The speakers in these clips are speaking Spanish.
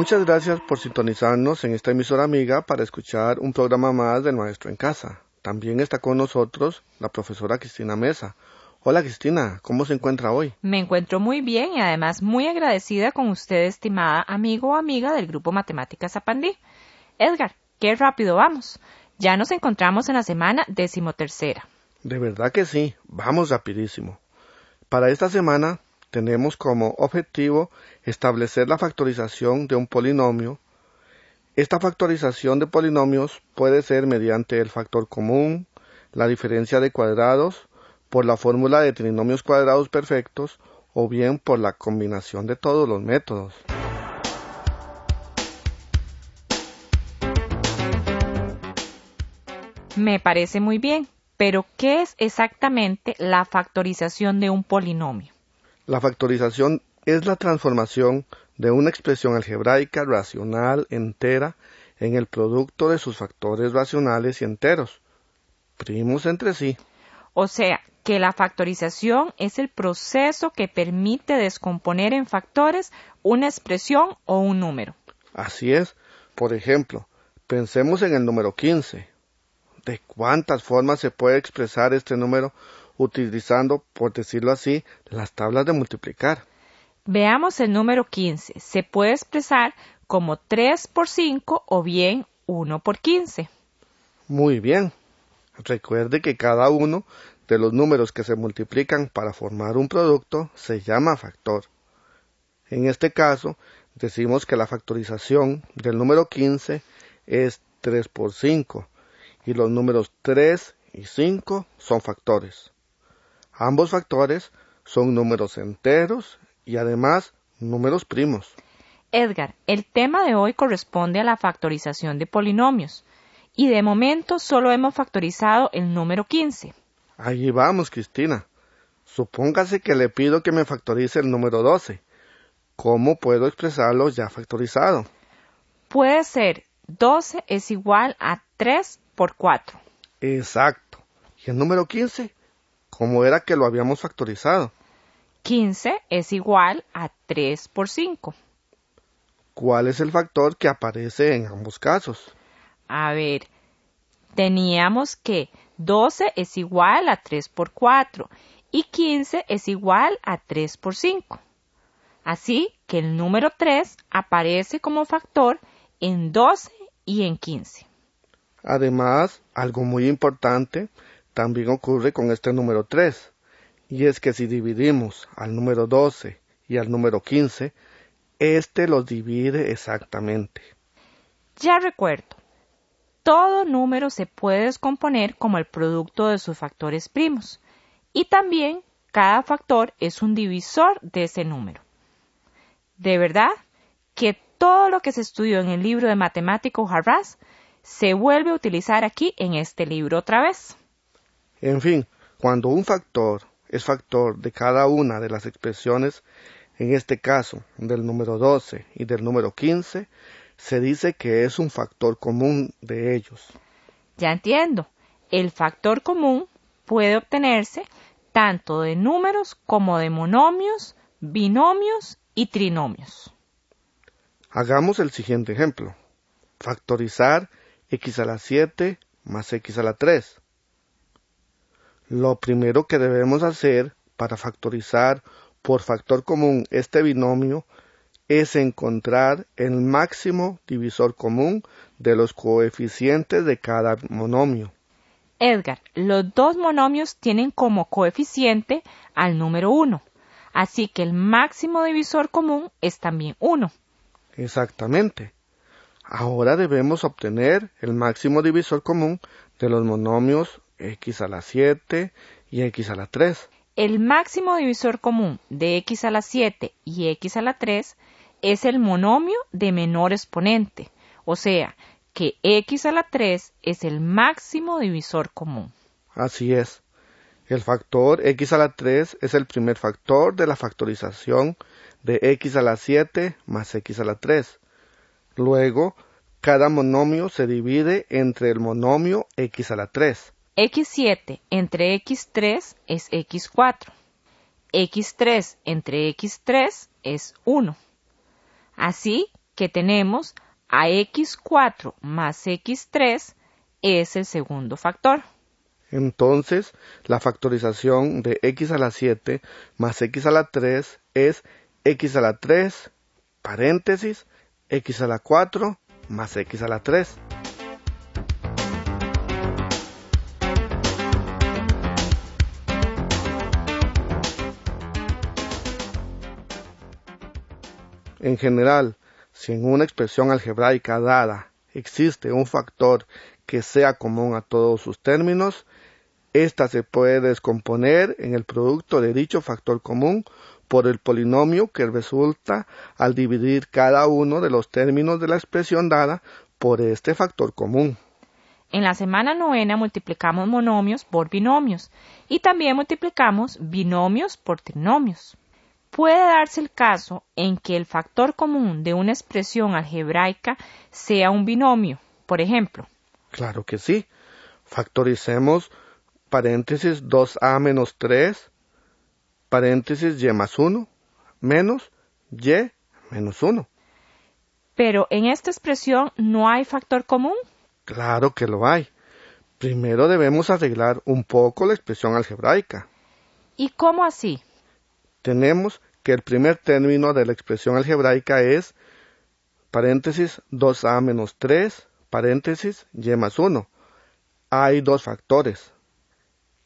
Muchas gracias por sintonizarnos en esta emisora amiga para escuchar un programa más del Maestro en Casa. También está con nosotros la profesora Cristina Mesa. Hola Cristina, ¿cómo se encuentra hoy? Me encuentro muy bien y además muy agradecida con usted, estimada amigo o amiga del grupo Matemáticas Apandí. Edgar, qué rápido vamos. Ya nos encontramos en la semana decimotercera. De verdad que sí, vamos rapidísimo. Para esta semana tenemos como objetivo establecer la factorización de un polinomio. Esta factorización de polinomios puede ser mediante el factor común, la diferencia de cuadrados, por la fórmula de trinomios cuadrados perfectos o bien por la combinación de todos los métodos. Me parece muy bien, pero ¿qué es exactamente la factorización de un polinomio? La factorización es la transformación de una expresión algebraica racional entera en el producto de sus factores racionales y enteros, primos entre sí. O sea, que la factorización es el proceso que permite descomponer en factores una expresión o un número. Así es. Por ejemplo, pensemos en el número 15. ¿De cuántas formas se puede expresar este número utilizando, por decirlo así, las tablas de multiplicar. Veamos el número 15. Se puede expresar como 3 por 5 o bien 1 por 15. Muy bien. Recuerde que cada uno de los números que se multiplican para formar un producto se llama factor. En este caso, decimos que la factorización del número 15 es 3 por 5 y los números 3 y 5 son factores. Ambos factores son números enteros y además números primos. Edgar, el tema de hoy corresponde a la factorización de polinomios y de momento solo hemos factorizado el número 15. Allí vamos, Cristina. Supóngase que le pido que me factorice el número 12. ¿Cómo puedo expresarlo ya factorizado? Puede ser 12 es igual a 3 por 4. Exacto. ¿Y el número 15? ¿Cómo era que lo habíamos factorizado? 15 es igual a 3 por 5. ¿Cuál es el factor que aparece en ambos casos? A ver, teníamos que 12 es igual a 3 por 4 y 15 es igual a 3 por 5. Así que el número 3 aparece como factor en 12 y en 15. Además, algo muy importante también ocurre con este número 3, y es que si dividimos al número 12 y al número 15, este los divide exactamente. Ya recuerdo, todo número se puede descomponer como el producto de sus factores primos, y también cada factor es un divisor de ese número. De verdad que todo lo que se estudió en el libro de matemático Harras se vuelve a utilizar aquí en este libro otra vez. En fin, cuando un factor es factor de cada una de las expresiones, en este caso del número 12 y del número 15, se dice que es un factor común de ellos. Ya entiendo. El factor común puede obtenerse tanto de números como de monomios, binomios y trinomios. Hagamos el siguiente ejemplo. Factorizar x a la 7 más x a la 3. Lo primero que debemos hacer para factorizar por factor común este binomio es encontrar el máximo divisor común de los coeficientes de cada monomio. Edgar, los dos monomios tienen como coeficiente al número 1, así que el máximo divisor común es también 1. Exactamente. Ahora debemos obtener el máximo divisor común de los monomios x a la 7 y x a la 3. El máximo divisor común de x a la 7 y x a la 3 es el monomio de menor exponente, o sea, que x a la 3 es el máximo divisor común. Así es. El factor x a la 3 es el primer factor de la factorización de x a la 7 más x a la 3. Luego, cada monomio se divide entre el monomio x a la 3. X7 entre x3 es x4. x3 entre x3 es 1. Así que tenemos a x4 más x3 es el segundo factor. Entonces, la factorización de x a la 7 más x a la 3 es x a la 3, paréntesis, x a la 4 más x a la 3. En general, si en una expresión algebraica dada existe un factor que sea común a todos sus términos, ésta se puede descomponer en el producto de dicho factor común por el polinomio que resulta al dividir cada uno de los términos de la expresión dada por este factor común. En la semana novena multiplicamos monomios por binomios y también multiplicamos binomios por trinomios. Puede darse el caso en que el factor común de una expresión algebraica sea un binomio, por ejemplo. Claro que sí. Factoricemos paréntesis 2a menos 3, paréntesis y más 1, menos y menos 1. Pero en esta expresión no hay factor común. Claro que lo hay. Primero debemos arreglar un poco la expresión algebraica. ¿Y cómo así? Tenemos que el primer término de la expresión algebraica es paréntesis 2a menos 3, paréntesis y más 1. Hay dos factores,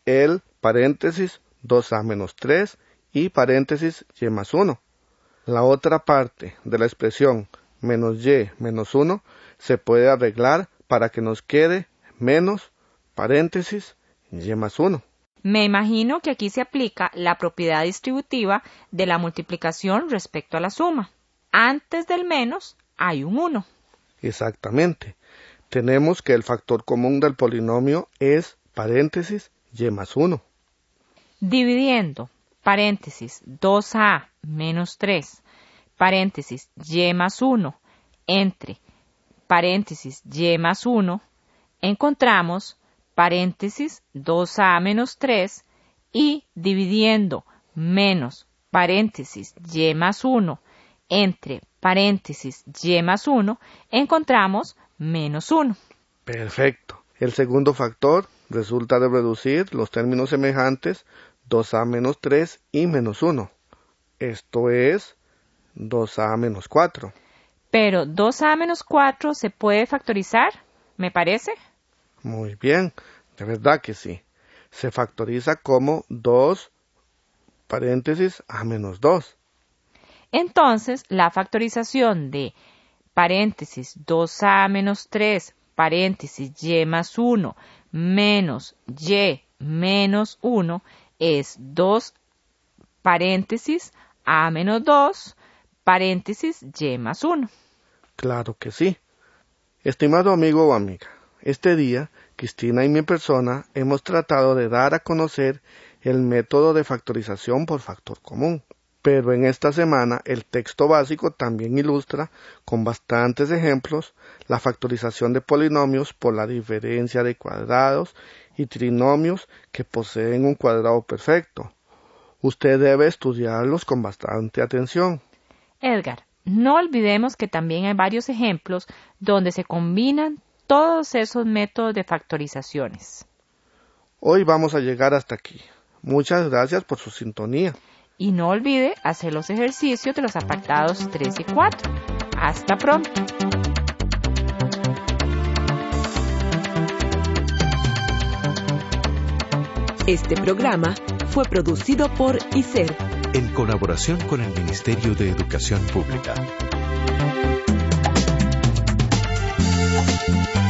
el paréntesis 2a menos 3 y paréntesis y más 1. La otra parte de la expresión menos y menos 1 se puede arreglar para que nos quede menos paréntesis y más 1. Me imagino que aquí se aplica la propiedad distributiva de la multiplicación respecto a la suma. Antes del menos hay un 1. Exactamente. Tenemos que el factor común del polinomio es paréntesis y más 1. Dividiendo paréntesis 2a menos 3 paréntesis y más 1 entre paréntesis y más 1 encontramos paréntesis 2a menos 3 y dividiendo menos paréntesis y más 1 entre paréntesis y más 1 encontramos menos 1. Perfecto. El segundo factor resulta de reducir los términos semejantes 2a menos 3 y menos 1. Esto es 2a menos 4. Pero 2a menos 4 se puede factorizar, me parece. Muy bien, de verdad que sí. Se factoriza como 2 paréntesis a menos 2. Entonces, la factorización de paréntesis 2a menos 3 paréntesis y más 1 menos y menos 1 es 2 paréntesis a menos 2 paréntesis y más 1. Claro que sí. Estimado amigo o amiga, este día, Cristina y mi persona hemos tratado de dar a conocer el método de factorización por factor común. Pero en esta semana el texto básico también ilustra, con bastantes ejemplos, la factorización de polinomios por la diferencia de cuadrados y trinomios que poseen un cuadrado perfecto. Usted debe estudiarlos con bastante atención. Edgar, no olvidemos que también hay varios ejemplos donde se combinan todos esos métodos de factorizaciones. Hoy vamos a llegar hasta aquí. Muchas gracias por su sintonía. Y no olvide hacer los ejercicios de los apartados 3 y 4. Hasta pronto. Este programa fue producido por ICER en colaboración con el Ministerio de Educación Pública. Thank you.